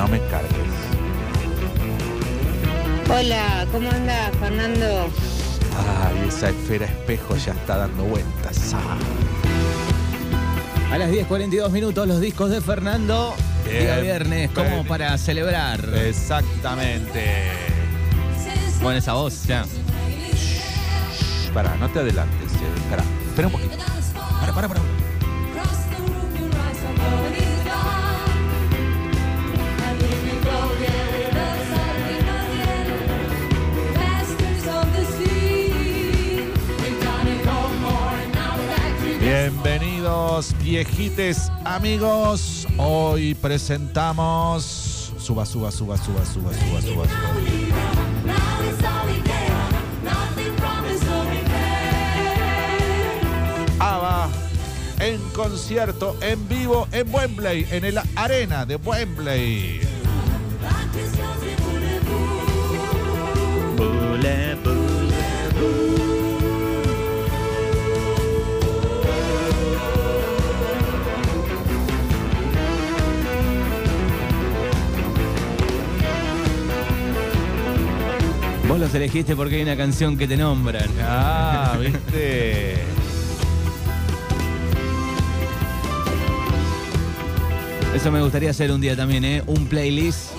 No me cargues. Hola, ¿cómo anda Fernando? Ay, esa esfera espejo ya está dando vueltas. Ah. A las 10.42 minutos los discos de Fernando. Bien, Día viernes, como bien. para celebrar. Exactamente. Bueno, esa voz ya. Shh, Pará, no te adelantes. eh. Pará, espera un poquito. Para, para, para. Bienvenidos, viejites amigos. Hoy presentamos. Suba, suba, suba, suba, suba, suba, suba, suba. ABBA en concierto en vivo en Wembley, en el arena de Wembley. Los elegiste porque hay una canción que te nombran. Ah, viste. Eso me gustaría hacer un día también, ¿eh? Un playlist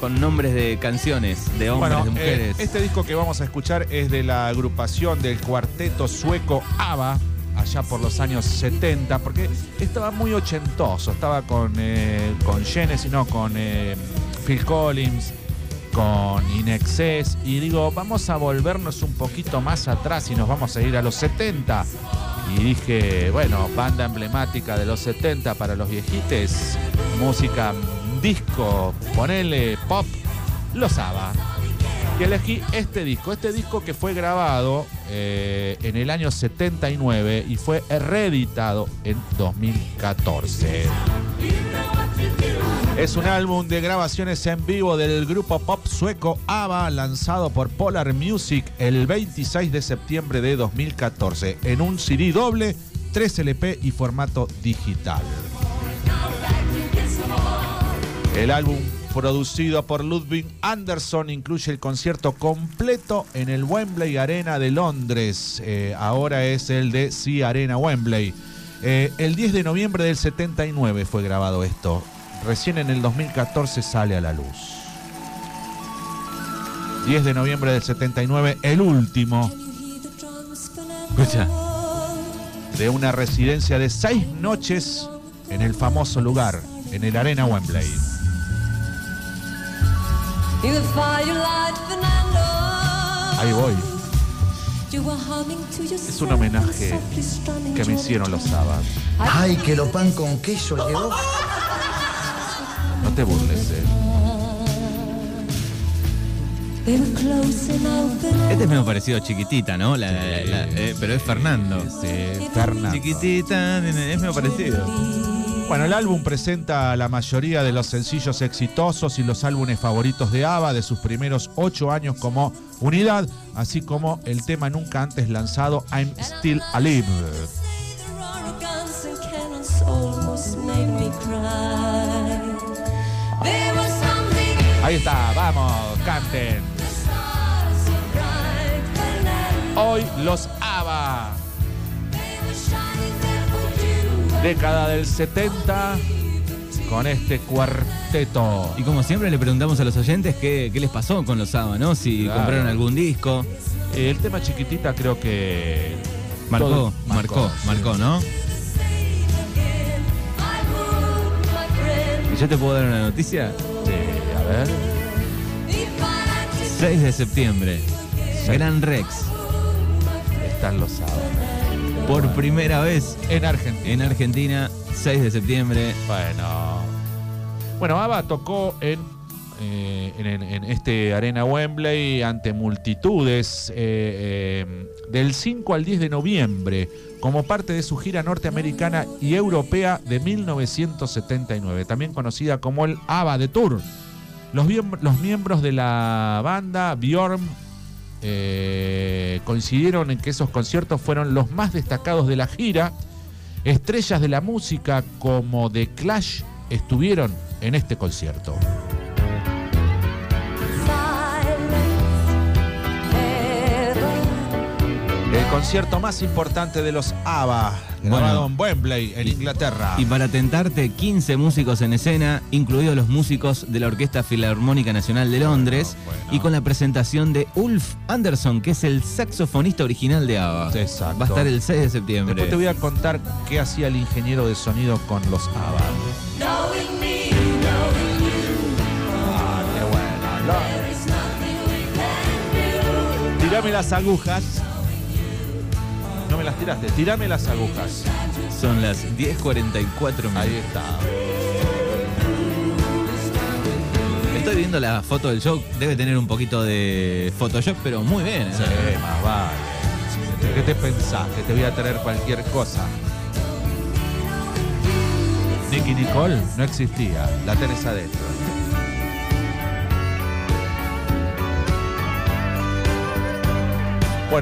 con nombres de canciones, de hombres, Bueno, de mujeres. eh, este disco que vamos a escuchar es de la agrupación del cuarteto sueco ABBA, allá por los años 70, porque estaba muy ochentoso, estaba con, eh, con Genesis, no, con eh, Phil Collins, con Inexcess, y digo, vamos a volvernos un poquito más atrás y nos vamos a ir a los 70. Y dije, bueno, banda emblemática de los 70 para los viejites, música disco, ponele pop, los ABBA. Y elegí este disco, este disco que fue grabado eh, en el año 79 y fue reeditado en 2014. Es un álbum de grabaciones en vivo del grupo pop sueco ABBA lanzado por Polar Music el 26 de septiembre de 2014 en un CD doble, 3 LP y formato digital. El álbum producido por Ludwig Anderson incluye el concierto completo en el Wembley Arena de Londres. Eh, ahora es el de Sea Arena Wembley. Eh, el 10 de noviembre del 79 fue grabado esto. Recién en el 2014 sale a la luz. 10 de noviembre del 79, el último Escucha. de una residencia de seis noches en el famoso lugar, en el Arena Wembley. Ahí voy. Es un homenaje Que me hicieron los sábados. Ay, que lo pan con queso llegó. Te burles, eh. Este es medio parecido a Chiquitita, ¿no? La- la- eh, pero es Fernando. Sí, Fernando. Chiquitita, es medio parecido. Bueno, el álbum presenta la mayoría de los sencillos exitosos y los álbumes favoritos de ABBA de sus primeros ocho años como unidad, así como el tema nunca antes lanzado I'm Still Alive. Ahí está, vamos, canten. Hoy los ABBA, década del 70, con este cuarteto. Y como siempre le preguntamos a los oyentes qué, qué les pasó con los ABBA, ¿no? Si Claro. compraron algún disco. El tema chiquitita creo que Marcó, marcó, marcó, ¿no? ¿Y yo te puedo dar una noticia? Sí, a ver. 6 de septiembre. Gran Rex. Están los sábados. Por primera vez En Argentina. en Argentina, 6 de septiembre. Bueno. Bueno, ABBA tocó en, eh, en, en- este Arena Wembley ante multitudes eh, eh, del 5 al 10 de noviembre como parte de su gira norteamericana y europea de 1979, también conocida como el ABBA de Tour. Los, miemb- los miembros de la banda, Bjorn, coincidieron en que esos conciertos fueron los más destacados de la gira. Estrellas de la música como The Clash estuvieron en este concierto. Concierto más importante de los ABBA, grabado Bueno. en Wembley, en Inglaterra. Y para tentarte, 15 músicos en escena, incluidos los músicos de la Orquesta Filarmónica Nacional de Londres, Bueno. y con la presentación de Ulf Anderson, que es el saxofonista original de ABBA. Exacto. Va a estar el 6 de septiembre. Después te voy a contar qué hacía el ingeniero de sonido con los ABBA. Ah, qué bueno. Lo- Tirame las agujas. No me las tiraste, tirame las agujas. Son las 10.44 Ahí está. Estoy viendo la foto del show, debe tener un poquito de Photoshop, pero muy bien. ¿eh? Sí, más vale. ¿Qué te pensás? Que te voy a traer cualquier cosa. Nicky Nicole no existía, la tenés adentro.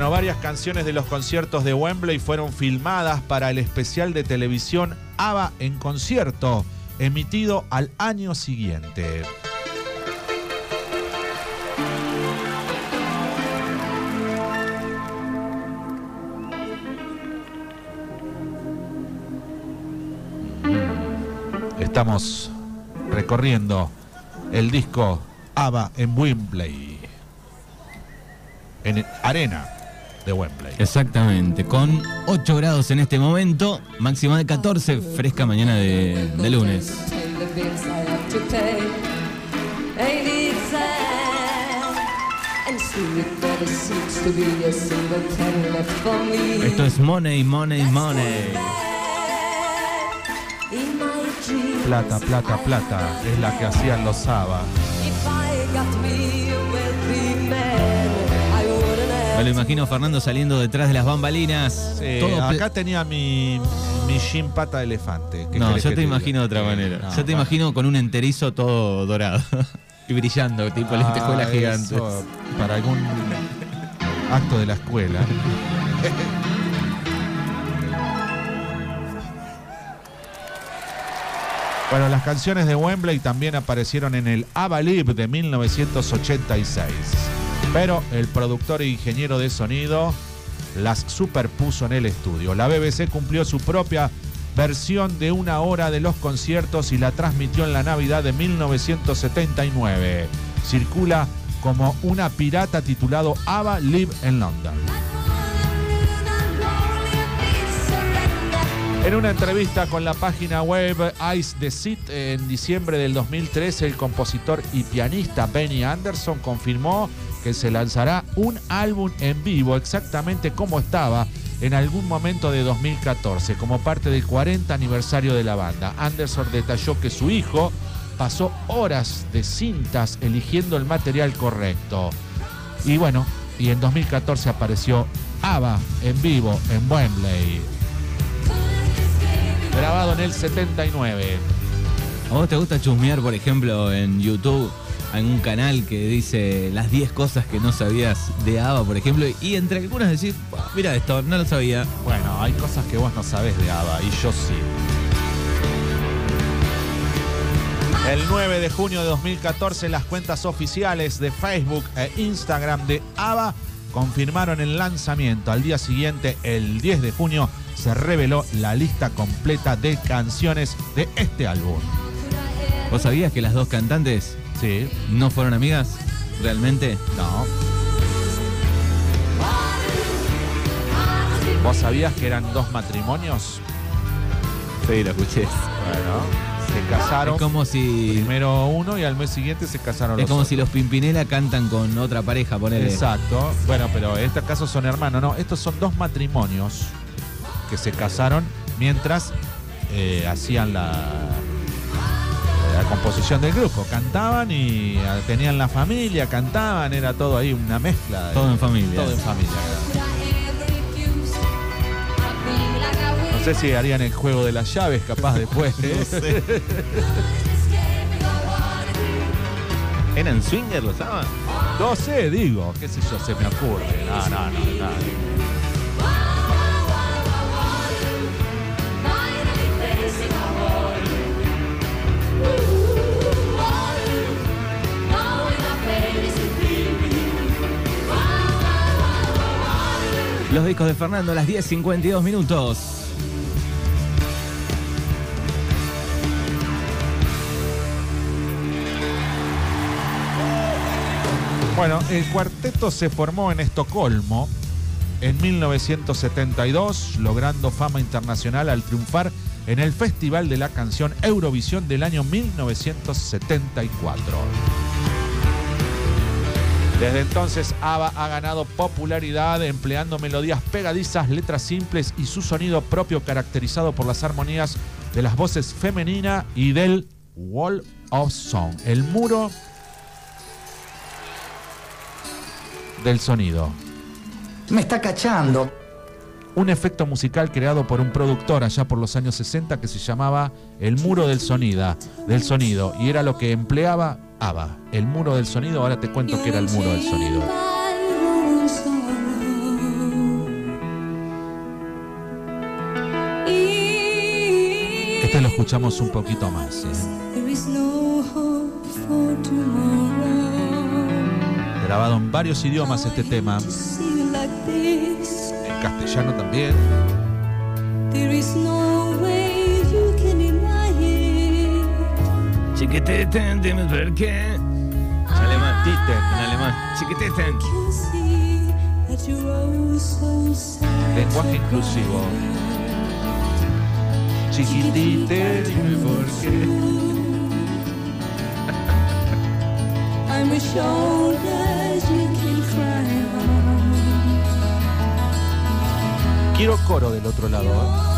Bueno, varias canciones de los conciertos de Wembley fueron filmadas para el especial de televisión ABBA en concierto, emitido al año siguiente. Estamos recorriendo el disco ABBA en Wembley. En arena de Wembley. Exactamente, con 8 grados en este momento, máxima de 14, fresca mañana de, de lunes. Esto es Money, Money, Money. Plata, plata, plata es la que hacían los ABBA. Me lo imagino Fernando saliendo detrás de las bambalinas. Todo acá tenía mi, mi jean pata de elefante. ¿Qué No, yo te imagino de otra manera. no, yo te imagino con un enterizo todo dorado y brillando, tipo lentejuelas Ah, gigantes. eso, Para algún acto de la escuela. Bueno, las canciones de Wembley también aparecieron en el ABBA Live de 1986. Pero el productor e ingeniero de sonido las superpuso en el estudio. La BBC cumplió su propia versión de una hora de los conciertos y la transmitió en la Navidad de 1979. Circula como una pirata titulado ABBA Live en London. En una entrevista con la página web Ice the Seat en diciembre del 2013, el compositor y pianista Benny Anderson confirmó que se lanzará un álbum en vivo exactamente como estaba en algún momento de 2014, como parte del 40 aniversario de la banda. Anderson detalló que su hijo pasó horas de cintas eligiendo el material correcto. Y bueno, y en 2014 apareció ABBA en vivo en Wembley grabado en el 79. ¿A vos te gusta chusmear, por ejemplo, en YouTube, un canal que dice las 10 cosas que no sabías de ABBA, por ejemplo? Y entre algunas decir, mira esto, no lo sabía. Bueno, hay cosas que vos no sabés de ABBA y yo sí. El 9 de junio de 2014 las cuentas oficiales de Facebook e Instagram de ABBA confirmaron el lanzamiento. Al día siguiente, el 10 de junio, se reveló la lista completa de canciones de este álbum. ¿Vos sabías que las dos cantantes Sí, no fueron amigas? ¿Realmente? no. ¿Vos sabías que eran dos matrimonios? Sí, lo escuché. Bueno, se casaron. Es como si. Primero uno y al mes siguiente se casaron Es los como otros. si los Pimpinela cantan con otra pareja, ponele. Exacto. Bueno, pero en este caso son hermanos. No, estos son dos matrimonios que se casaron mientras eh, hacían la, la composición del grupo. Cantaban y ah, tenían la familia, cantaban, era todo ahí una mezcla. Todo en familia. Todo en familia. No sé si harían el juego de las llaves capaz después. ¿eh? ¿Eran swingers los ABBA? No sé, digo, qué sé yo, se me ocurre. No, no, no, no. Los discos de Fernando a las 10.52 minutos. Bueno, el cuarteto se formó en Estocolmo en 1972, logrando fama internacional al triunfar en el Festival de la Canción Eurovisión del año 1974. Desde entonces ABBA ha ganado popularidad empleando melodías pegadizas, letras simples y su sonido propio caracterizado por las armonías de las voces femenina y del Wall of Song, el muro del sonido. Me está cachando. Un efecto musical creado por un productor allá por los años 60 que se llamaba el muro del sonido, del sonido y era lo que empleaba ABBA. El muro del sonido, ahora te cuento que era el muro del sonido. Este lo escuchamos un poquito más. ¿eh? Grabado en varios idiomas este tema, en castellano también. Chiquiteten, dime por qué. En alemán. Titen. En alemán. Chiquiteten. Lenguaje inclusivo. Chiquitite, dime por qué. I'm a shoulder you can cry on. Quiero coro del otro lado. ¿eh?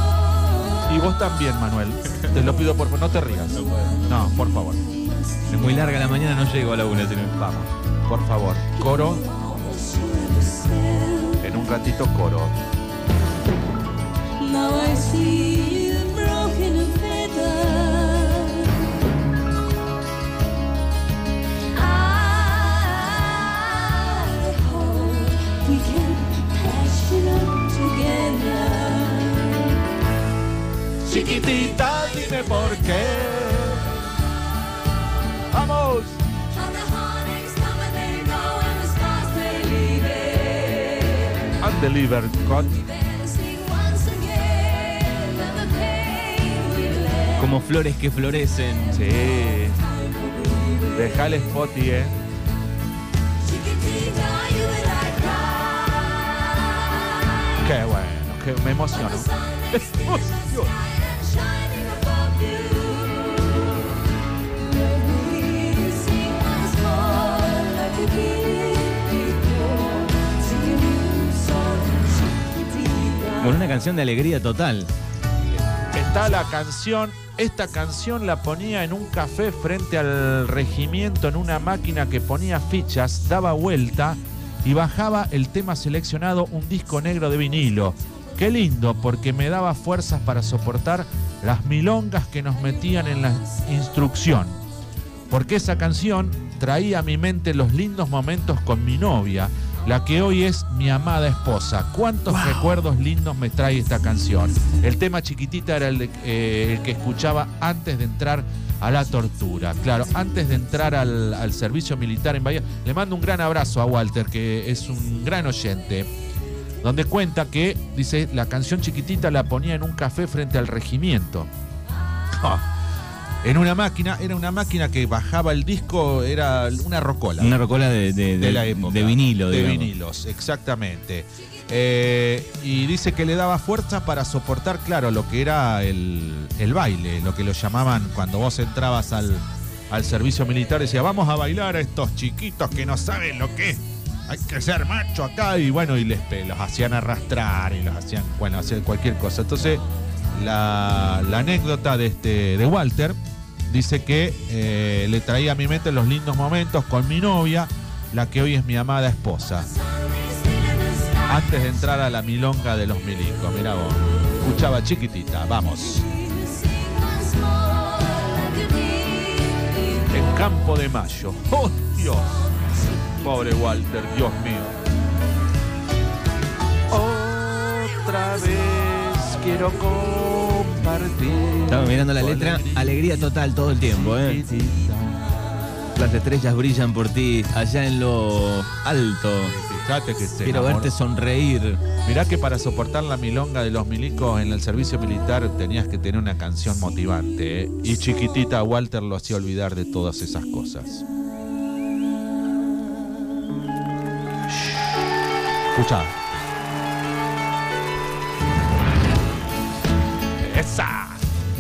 Y vos también, Manuel. Te lo pido por favor, no te rías. No, por favor. Es muy larga la mañana, no llego a la una. Si no. Vamos, por favor. Coro. En un ratito coro. Now I see Chiquitita, dime por qué. Vamos. And. Undelivered God. Como flores que florecen. Sí. Dejale Spotty, eh. Qué bueno, que me emociono. The sun Con una canción de alegría total. Está la canción. Esta canción la ponía en un café frente al regimiento en una máquina que ponía fichas, daba vuelta y bajaba el tema seleccionado, un disco negro de vinilo. Qué lindo, porque me daba fuerzas para soportar las milongas que nos metían en la instrucción. Porque esa canción traía a mi mente los lindos momentos con mi novia, la que hoy es mi amada esposa. ¿Cuántos recuerdos lindos me trae esta canción? El tema chiquitita era el, de- eh, el que escuchaba antes de entrar a la tortura. Claro, antes de entrar al, al servicio militar en Bahía. Le mando un gran abrazo a Walter, que es un gran oyente. Donde cuenta que, dice, la canción chiquitita la ponía en un café frente al regimiento. En una máquina, era una máquina que bajaba el disco, era una rocola Una rocola de, de, de de- la época. de vinilo, De digamos. vinilos, exactamente. Eh, y dice que le daba fuerza para soportar, claro, lo que era el, el baile, lo que lo llamaban cuando vos entrabas al, al servicio militar. Decía, vamos a bailar a estos chiquitos que no saben lo que es. Hay que ser macho acá. Y bueno, y les los hacían arrastrar y los hacían, bueno, hacían cualquier cosa. Entonces, la, la anécdota de, este, de Walter dice que eh, le traía a mi mente los lindos momentos con mi novia, la que hoy es mi amada esposa. Antes de entrar a la milonga de los milicos, mira vos. Escuchaba chiquitita, vamos. En Campo de Mayo. ¡Oh, Dios! Pobre Walter, Dios mío. Otra vez quiero compartir. Estaba mirando la letra, alegría total todo el tiempo, ¿eh? Las estrellas brillan por ti, allá en lo alto. Fíjate que se Quiero enamoró. verte sonreír. Mirá que para soportar la milonga de los milicos en el servicio militar tenías que tener una canción motivante. ¿eh? Y chiquitita Walter lo hacía olvidar de todas esas cosas. Escucha. ¡Esa!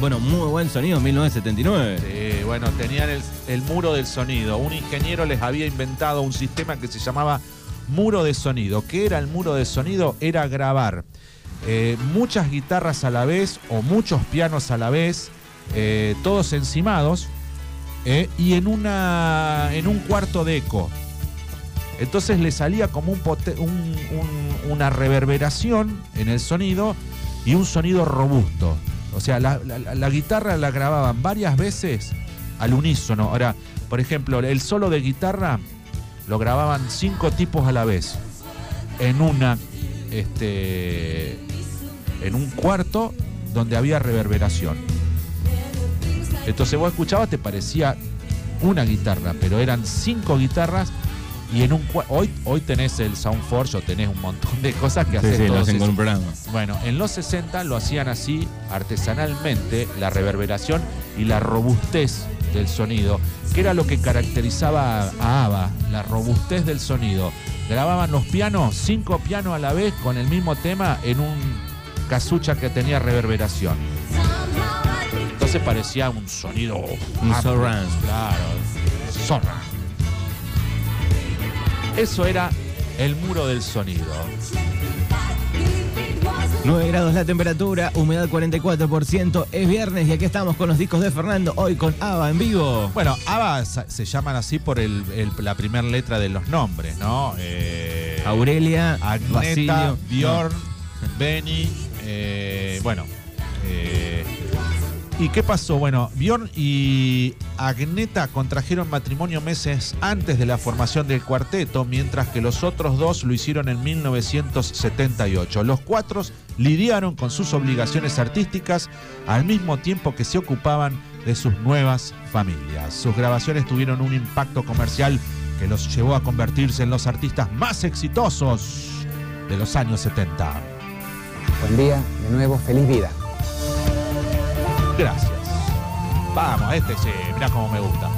Bueno, muy buen sonido, 1979. Sí, bueno, tenían el, el muro del sonido. Un ingeniero les había inventado un sistema que se llamaba muro de sonido. ¿Qué era el muro de sonido? Era grabar eh, muchas guitarras a la vez o muchos pianos a la vez, eh, todos encimados, eh, y en, una, en un cuarto de eco. Entonces le salía como un pote- un- un- una reverberación en el sonido y un sonido robusto. O sea, la, guitarra la grababan varias veces al unísono. Ahora, por ejemplo, el solo de guitarra lo grababan cinco tipos a la vez. En una. Este. En un cuarto donde había reverberación. Entonces vos escuchabas, te parecía una guitarra, pero eran cinco guitarras y en un hoy hoy tenés el Soundforge o tenés un montón de cosas que Sí, hacer sí, lo todos hacen con esos- un programa. bueno, en los 60 lo hacían así, artesanalmente, la reverberación y la robustez del sonido, que era lo que caracterizaba a ABBA, la robustez del sonido. Grababan los pianos, cinco pianos a la vez, con el mismo tema en un casucha que tenía reverberación. Entonces parecía un sonido... Un. Claro, surround. Eso era el muro del sonido. 9 grados la temperatura, humedad 44%. Es viernes y aquí estamos con los discos de Fernando. Hoy con Ava en vivo. Bueno, ABBA se llaman así por el- el- la primera letra de los nombres, ¿no? Eh, Aurelia, Agneta, Basilio. Bjorn, Benny, eh, bueno. eh, ¿Y qué pasó? Bueno, Bjorn y Agneta contrajeron matrimonio meses antes de la formación del cuarteto, mientras que los otros dos lo hicieron en 1978. Los cuatro lidiaron con sus obligaciones artísticas al mismo tiempo que se ocupaban de sus nuevas familias. Sus grabaciones tuvieron un impacto comercial que los llevó a convertirse en los artistas más exitosos de los años 70. Buen día, de nuevo, feliz vida. Gracias. Vamos, este sí, mirá cómo me gusta.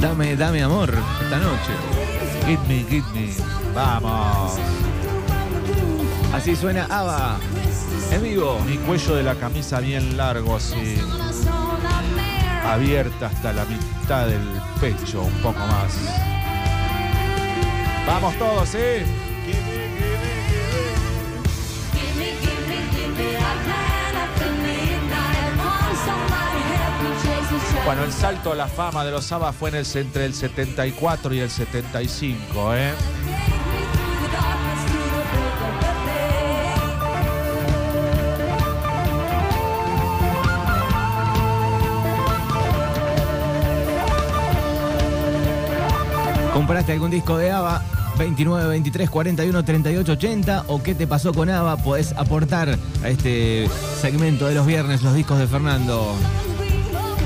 Dame, dame amor esta noche. Give me, give me. Vamos. Así suena Ava en vivo. Mi cuello de la camisa bien largo, así, abierta hasta la mitad del pecho, un poco más. Vamos todos, ¿eh? Bueno, el salto a la fama de los ABBA fue en el, entre el 74 y el 75, ¿eh? ¿Compraste algún disco de Ava? 29, 23, 41, 38, 80 o qué te pasó con Ava? Podés aportar a este segmento de los viernes los discos de Fernando.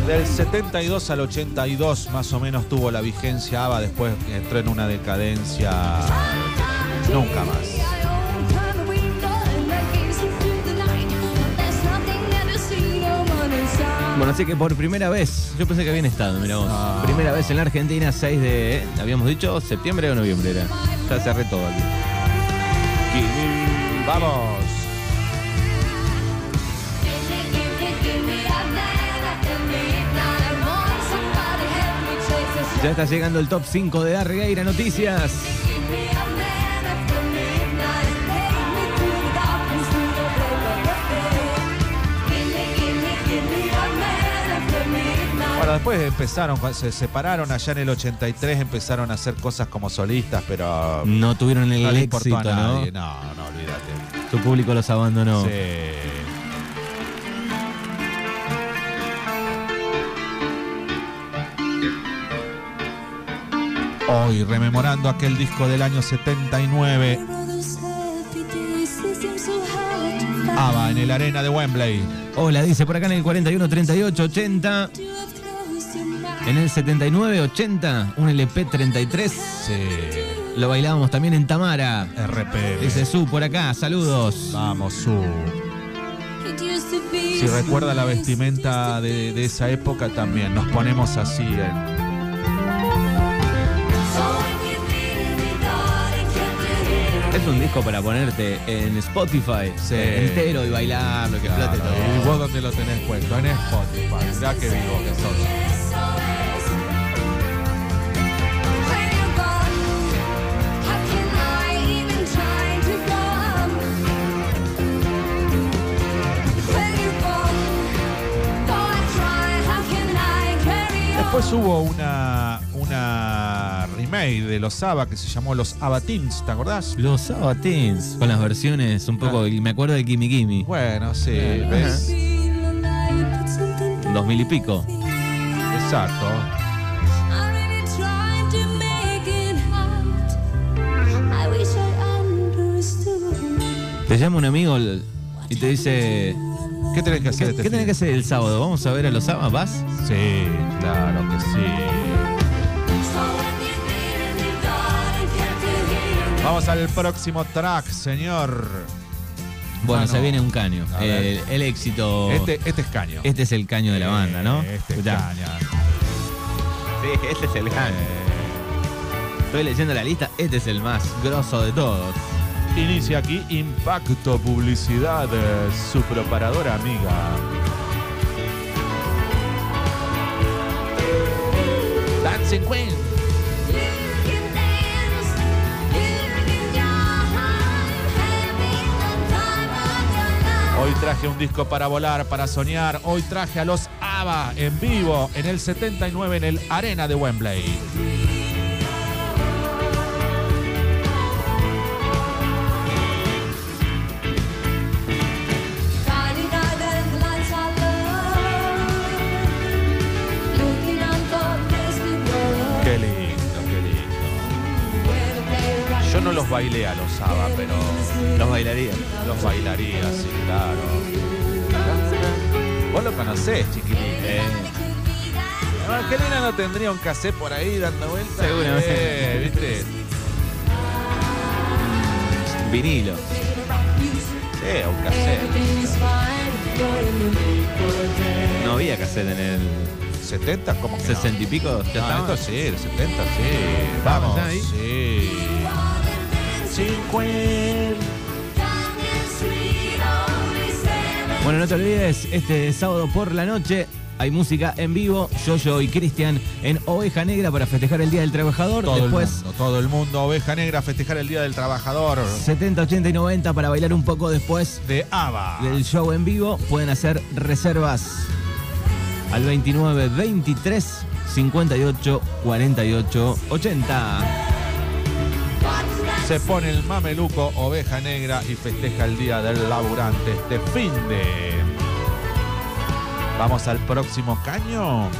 Del 72 al 82 más o menos tuvo la vigencia ABBA, después entró en una decadencia nunca más. Bueno, así que por primera vez, yo pensé que habían estado, mira vos. Ah. Primera vez en la Argentina, 6 de, habíamos dicho, septiembre o noviembre era. Ya cerré todo aquí. Vamos. Ya está llegando el top 5 de Darregueira Noticias. Después empezaron, se separaron allá en el 83, empezaron a hacer cosas como solistas, pero. No tuvieron el no a nadie. ¿no? No, olvídate. Su público los abandonó. Hoy, rememorando aquel disco del año 79. ABBA en el arena de Wembley. Hola, dice por acá en el 41 38 80. En el 79 80, un LP 33. Sí, Lo bailábamos también en Tamara. RPM. Dice Su por acá, saludos. Vamos, Su. Si recuerda la vestimenta de, de esa época también, nos ponemos así en... Es un disco para ponerte en Spotify Sí. eh, entero y bailarlo, que Claro, explote ¿Y todo. vos dónde lo tenés puesto? En Spotify. Mirá que vivo que sos. Después hubo una, una remake de los ABBA que se llamó Los ABBA Teens, ¿te acordás? Los Sabatins, con las versiones un poco, y me acuerdo de Kimi Kimi, Bueno, sí. ¿ves? dos mil y pico. Exacto. Te llama un amigo y te dice, ¿Qué tenés que hacer ¿qué, este qué tenés que hacer el sábado? ¿Vamos a ver a los Sabas? ¿Vas? Sí, claro que sí. Vamos al próximo track, señor. Bueno, Mano, se viene un caño. El, el éxito. Este, este es caño. Este es el caño de la banda, ¿no? Este es caña. Sí, este es el caño. Estoy leyendo la lista, este es el más grosso de todos. Inicia aquí Impacto Publicidad, eh, su preparadora amiga. Hoy traje un disco para volar, para soñar. Hoy traje a los ABBA en vivo en el 79 en el Arena de Wembley. No bailé a los ABBA, pero Los bailarías. los bailaría, sí, claro. Vos lo conocés, chiquilín. Eh, Evangelina no tendría un cassette por ahí dando vueltas. Seguramente. Eh, ¿Viste? vinilo. Sí, un cassette. No había cassette en el 70, como que no? 60 y pico. ¿Ya No, estaba? esto sí, el 70, sí. ¿Estábamos Vamos, ya ahí? sí. Bueno, no te olvides, este sábado por la noche hay música en vivo. Yo-Yo y Cristian en Oveja Negra para festejar el Día del Trabajador. Todo Después, el mundo, todo el mundo, oveja negra, festejar el Día del Trabajador 70, 80 y 90 para bailar un poco después de ABBA. del show en vivo. Pueden hacer reservas al 29 23 58 48 80. Se pone el mameluco oveja negra y festeja el Día del Laburante este fin de... Vamos al próximo caño.